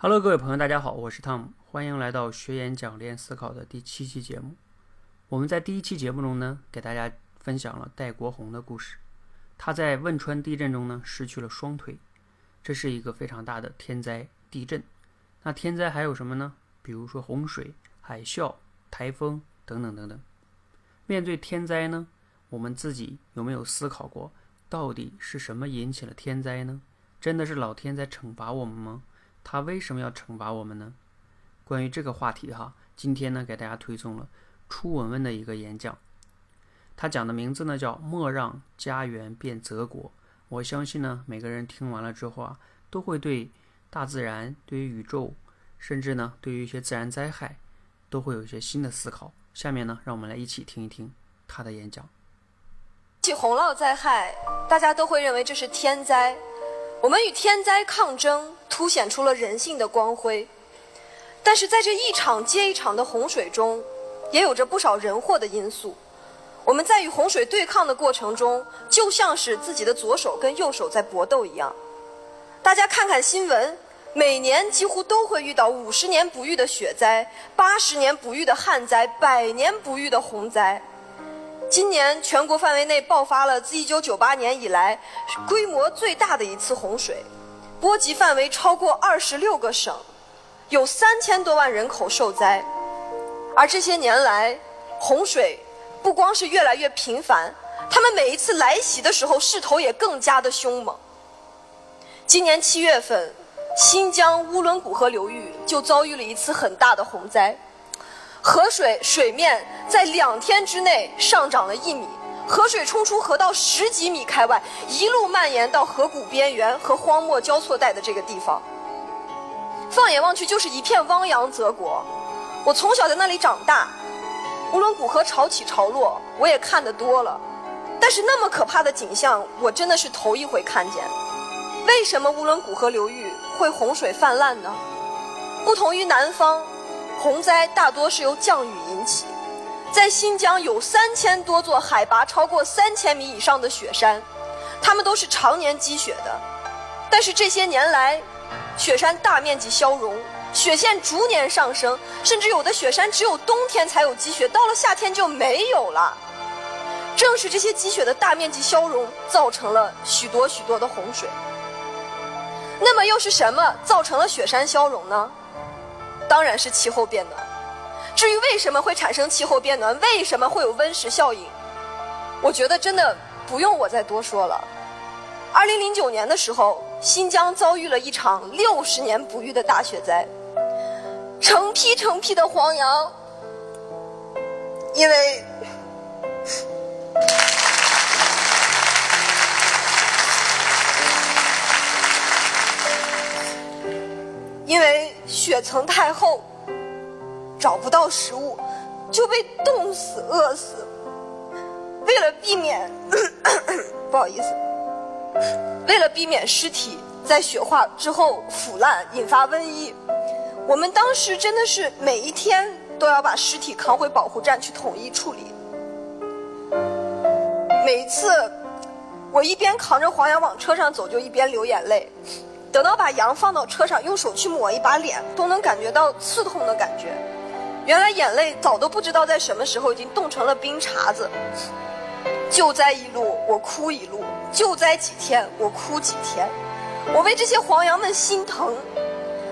Hello，各位朋友，大家好，我是汤姆，欢迎来到学演讲练思考的第七期节目。我们在第一期节目中呢，给大家分享了戴国红的故事。他在汶川地震中呢，失去了双腿，这是一个非常大的天灾地震。那天灾还有什么呢？比如说洪水、海啸、台风等等等等。面对天灾呢，我们自己有没有思考过，到底是什么引起了天灾呢？真的是老天在惩罚我们吗？他为什么要惩罚我们呢？关于这个话题哈，今天呢给大家推送了初文文的一个演讲，他讲的名字呢叫“莫让家园变泽国”。我相信呢每个人听完了之后啊，都会对大自然、对于宇宙，甚至呢对于一些自然灾害，都会有一些新的思考。下面呢，让我们来一起听一听他的演讲。起洪涝灾害，大家都会认为这是天灾。我们与天灾抗争，凸显出了人性的光辉。但是在这一场接一场的洪水中，也有着不少人祸的因素。我们在与洪水对抗的过程中，就像是自己的左手跟右手在搏斗一样。大家看看新闻，每年几乎都会遇到五十年不遇的雪灾、八十年不遇的旱灾、百年不遇的洪灾。今年全国范围内爆发了自1998年以来规模最大的一次洪水，波及范围超过26个省，有3000多万人口受灾。而这些年来，洪水不光是越来越频繁，他们每一次来袭的时候势头也更加的凶猛。今年七月份，新疆乌伦古河流域就遭遇了一次很大的洪灾。河水水面在两天之内上涨了一米，河水冲出河道十几米开外，一路蔓延到河谷边缘和荒漠交错带的这个地方。放眼望去，就是一片汪洋泽国。我从小在那里长大，乌伦古河潮起潮落，我也看得多了。但是那么可怕的景象，我真的是头一回看见。为什么乌伦古河流域会洪水泛滥呢？不同于南方。洪灾大多是由降雨引起，在新疆有三千多座海拔超过三千米以上的雪山，它们都是常年积雪的。但是这些年来，雪山大面积消融，雪线逐年上升，甚至有的雪山只有冬天才有积雪，到了夏天就没有了。正是这些积雪的大面积消融，造成了许多许多的洪水。那么又是什么造成了雪山消融呢？当然是气候变暖。至于为什么会产生气候变暖，为什么会有温室效应，我觉得真的不用我再多说了。二零零九年的时候，新疆遭遇了一场六十年不遇的大雪灾，成批成批的黄杨，因为。雪层太厚，找不到食物，就被冻死、饿死。为了避免，不好意思，为了避免尸体在雪化之后腐烂引发瘟疫，我们当时真的是每一天都要把尸体扛回保护站去统一处理。每一次，我一边扛着黄羊往车上走，就一边流眼泪。等到把羊放到车上，用手去抹一把脸，都能感觉到刺痛的感觉。原来眼泪早都不知道在什么时候已经冻成了冰碴子。救灾一路，我哭一路；救灾几天，我哭几天。我为这些黄羊们心疼，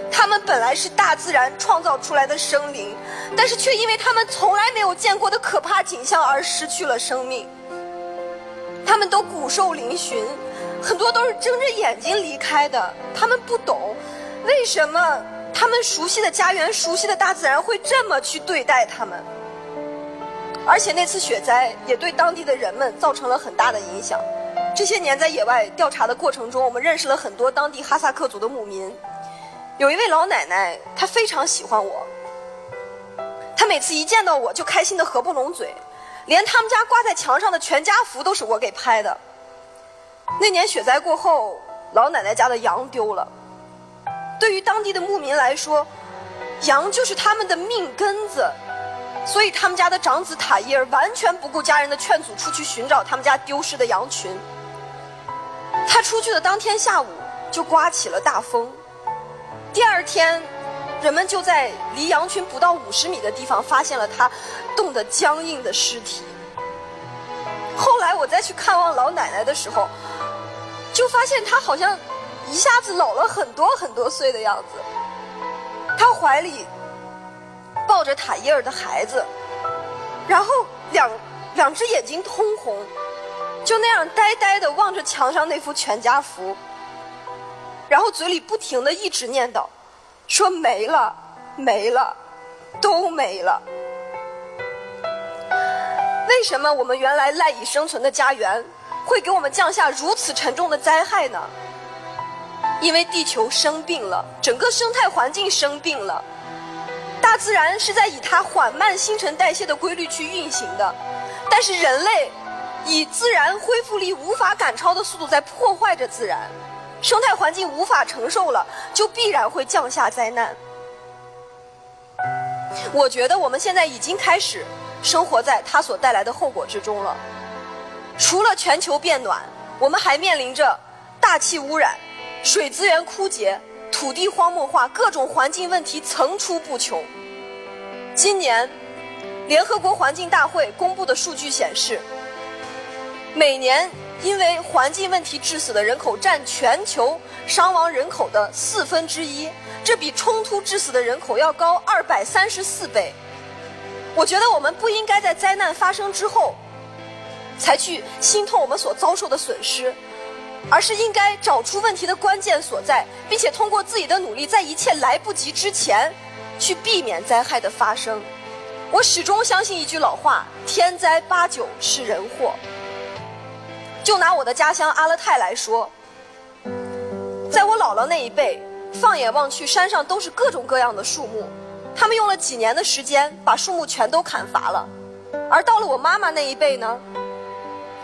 他们本来是大自然创造出来的生灵，但是却因为他们从来没有见过的可怕景象而失去了生命。他们都骨瘦嶙峋。很多都是睁着眼睛离开的，他们不懂，为什么他们熟悉的家园、熟悉的大自然会这么去对待他们？而且那次雪灾也对当地的人们造成了很大的影响。这些年在野外调查的过程中，我们认识了很多当地哈萨克族的牧民。有一位老奶奶，她非常喜欢我，她每次一见到我就开心的合不拢嘴，连他们家挂在墙上的全家福都是我给拍的。那年雪灾过后，老奶奶家的羊丢了。对于当地的牧民来说，羊就是他们的命根子，所以他们家的长子塔伊尔完全不顾家人的劝阻，出去寻找他们家丢失的羊群。他出去的当天下午就刮起了大风，第二天，人们就在离羊群不到五十米的地方发现了他冻得僵硬的尸体。后来我再去看望老奶奶的时候，就发现他好像一下子老了很多很多岁的样子。他怀里抱着塔伊尔的孩子，然后两两只眼睛通红，就那样呆呆的望着墙上那幅全家福，然后嘴里不停的一直念叨，说没了，没了，都没了。为什么我们原来赖以生存的家园，会给我们降下如此沉重的灾害呢？因为地球生病了，整个生态环境生病了。大自然是在以它缓慢新陈代谢的规律去运行的，但是人类以自然恢复力无法赶超的速度在破坏着自然，生态环境无法承受了，就必然会降下灾难。我觉得我们现在已经开始。生活在它所带来的后果之中了。除了全球变暖，我们还面临着大气污染、水资源枯竭、土地荒漠化，各种环境问题层出不穷。今年，联合国环境大会公布的数据显示，每年因为环境问题致死的人口占全球伤亡人口的四分之一，这比冲突致死的人口要高二百三十四倍。我觉得我们不应该在灾难发生之后，才去心痛我们所遭受的损失，而是应该找出问题的关键所在，并且通过自己的努力，在一切来不及之前，去避免灾害的发生。我始终相信一句老话：天灾八九是人祸。就拿我的家乡阿勒泰来说，在我姥姥那一辈，放眼望去，山上都是各种各样的树木。他们用了几年的时间把树木全都砍伐了，而到了我妈妈那一辈呢，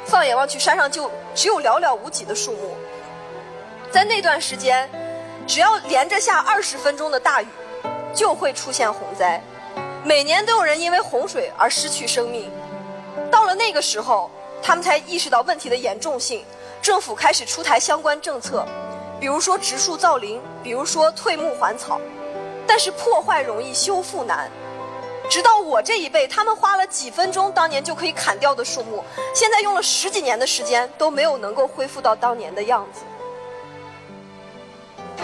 放眼望去，山上就只有寥寥无几的树木。在那段时间，只要连着下二十分钟的大雨，就会出现洪灾，每年都有人因为洪水而失去生命。到了那个时候，他们才意识到问题的严重性，政府开始出台相关政策，比如说植树造林，比如说退牧还草。但是破坏容易，修复难。直到我这一辈，他们花了几分钟，当年就可以砍掉的树木，现在用了十几年的时间都没有能够恢复到当年的样子。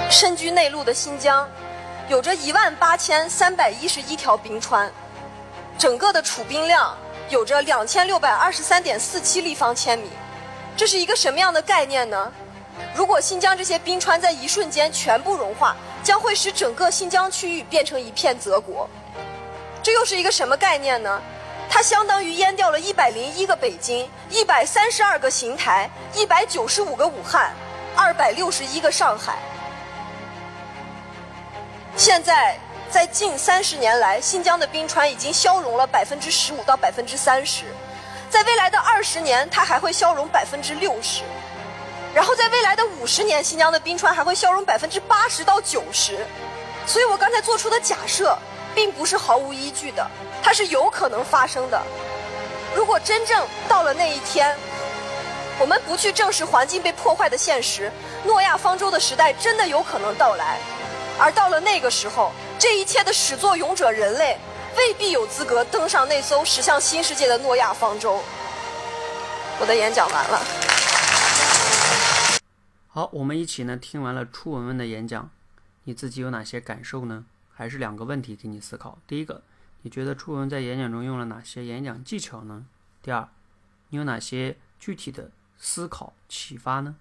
身居内陆的新疆，有着一万八千三百一十一条冰川，整个的储冰量有着两千六百二十三点四七立方千米。这是一个什么样的概念呢？如果新疆这些冰川在一瞬间全部融化，将会使整个新疆区域变成一片泽国，这又是一个什么概念呢？它相当于淹掉了一百零一个北京、一百三十二个邢台、一百九十五个武汉、二百六十一个上海。现在，在近三十年来，新疆的冰川已经消融了百分之十五到百分之三十，在未来的二十年，它还会消融百分之六十。然后在未来的五十年，新疆的冰川还会消融百分之八十到九十，所以我刚才做出的假设，并不是毫无依据的，它是有可能发生的。如果真正到了那一天，我们不去正视环境被破坏的现实，诺亚方舟的时代真的有可能到来。而到了那个时候，这一切的始作俑者人类，未必有资格登上那艘驶向新世界的诺亚方舟。我的演讲完了。好，我们一起呢听完了初文文的演讲，你自己有哪些感受呢？还是两个问题给你思考。第一个，你觉得初文在演讲中用了哪些演讲技巧呢？第二，你有哪些具体的思考启发呢？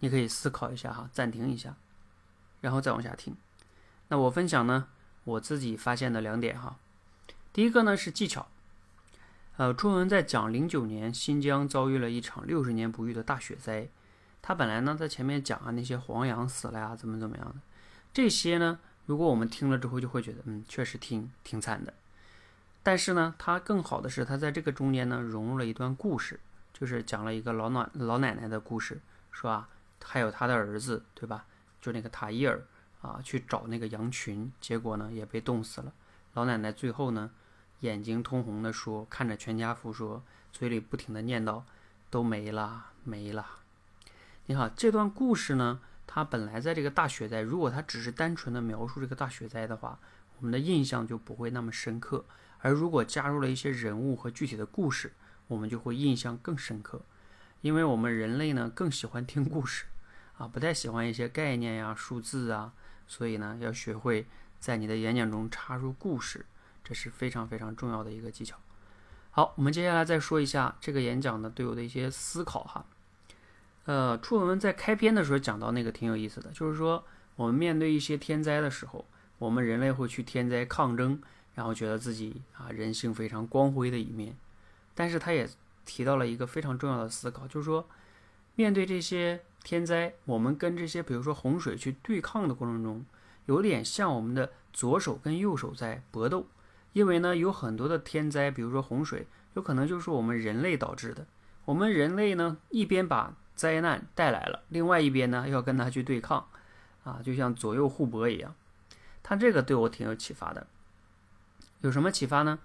你可以思考一下哈，暂停一下，然后再往下听。那我分享呢，我自己发现的两点哈。第一个呢是技巧，呃，初文在讲零九年新疆遭遇了一场六十年不遇的大雪灾。他本来呢，在前面讲啊，那些黄羊死了呀，怎么怎么样的，这些呢，如果我们听了之后，就会觉得，嗯，确实挺挺惨的。但是呢，他更好的是，他在这个中间呢，融入了一段故事，就是讲了一个老奶老奶奶的故事，说啊，还有他的儿子，对吧？就那个塔伊尔啊，去找那个羊群，结果呢，也被冻死了。老奶奶最后呢，眼睛通红的说，看着全家福说，嘴里不停的念叨，都没了，没了。你好，这段故事呢，它本来在这个大雪灾，如果它只是单纯的描述这个大雪灾的话，我们的印象就不会那么深刻。而如果加入了一些人物和具体的故事，我们就会印象更深刻。因为我们人类呢更喜欢听故事，啊，不太喜欢一些概念呀、数字啊，所以呢要学会在你的演讲中插入故事，这是非常非常重要的一个技巧。好，我们接下来再说一下这个演讲呢对我的一些思考哈。呃，初文文在开篇的时候讲到那个挺有意思的，就是说我们面对一些天灾的时候，我们人类会去天灾抗争，然后觉得自己啊人性非常光辉的一面。但是他也提到了一个非常重要的思考，就是说面对这些天灾，我们跟这些比如说洪水去对抗的过程中，有点像我们的左手跟右手在搏斗，因为呢有很多的天灾，比如说洪水，有可能就是我们人类导致的。我们人类呢一边把灾难带来了，另外一边呢要跟他去对抗，啊，就像左右互搏一样。他这个对我挺有启发的。有什么启发呢？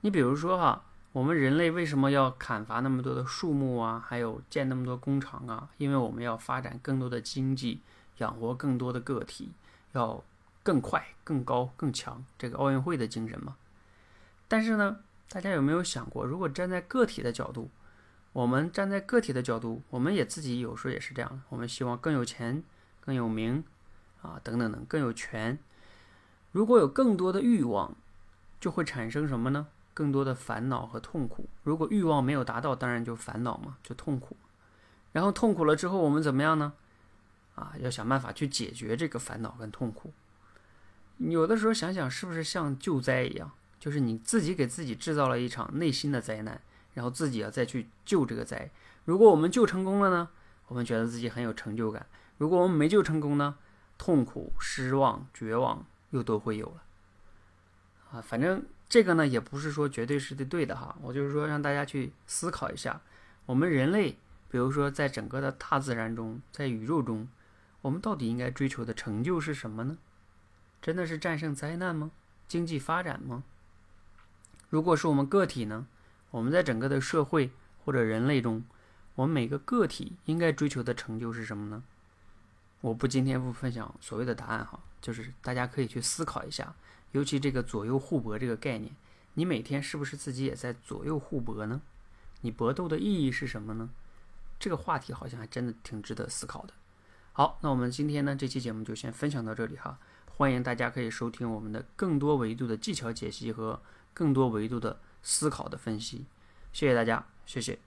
你比如说哈，我们人类为什么要砍伐那么多的树木啊，还有建那么多工厂啊？因为我们要发展更多的经济，养活更多的个体，要更快、更高、更强，这个奥运会的精神嘛。但是呢，大家有没有想过，如果站在个体的角度？我们站在个体的角度，我们也自己有时候也是这样，我们希望更有钱、更有名，啊，等等等，更有权。如果有更多的欲望，就会产生什么呢？更多的烦恼和痛苦。如果欲望没有达到，当然就烦恼嘛，就痛苦。然后痛苦了之后，我们怎么样呢？啊，要想办法去解决这个烦恼跟痛苦。有的时候想想，是不是像救灾一样，就是你自己给自己制造了一场内心的灾难。然后自己要再去救这个灾，如果我们救成功了呢，我们觉得自己很有成就感；如果我们没救成功呢，痛苦、失望、绝望又都会有了。啊，反正这个呢也不是说绝对是对的哈，我就是说让大家去思考一下，我们人类，比如说在整个的大自然中，在宇宙中，我们到底应该追求的成就是什么呢？真的是战胜灾难吗？经济发展吗？如果是我们个体呢？我们在整个的社会或者人类中，我们每个个体应该追求的成就是什么呢？我不今天不分享所谓的答案哈，就是大家可以去思考一下，尤其这个左右互搏这个概念，你每天是不是自己也在左右互搏呢？你搏斗的意义是什么呢？这个话题好像还真的挺值得思考的。好，那我们今天呢这期节目就先分享到这里哈，欢迎大家可以收听我们的更多维度的技巧解析和更多维度的。思考的分析，谢谢大家，谢谢。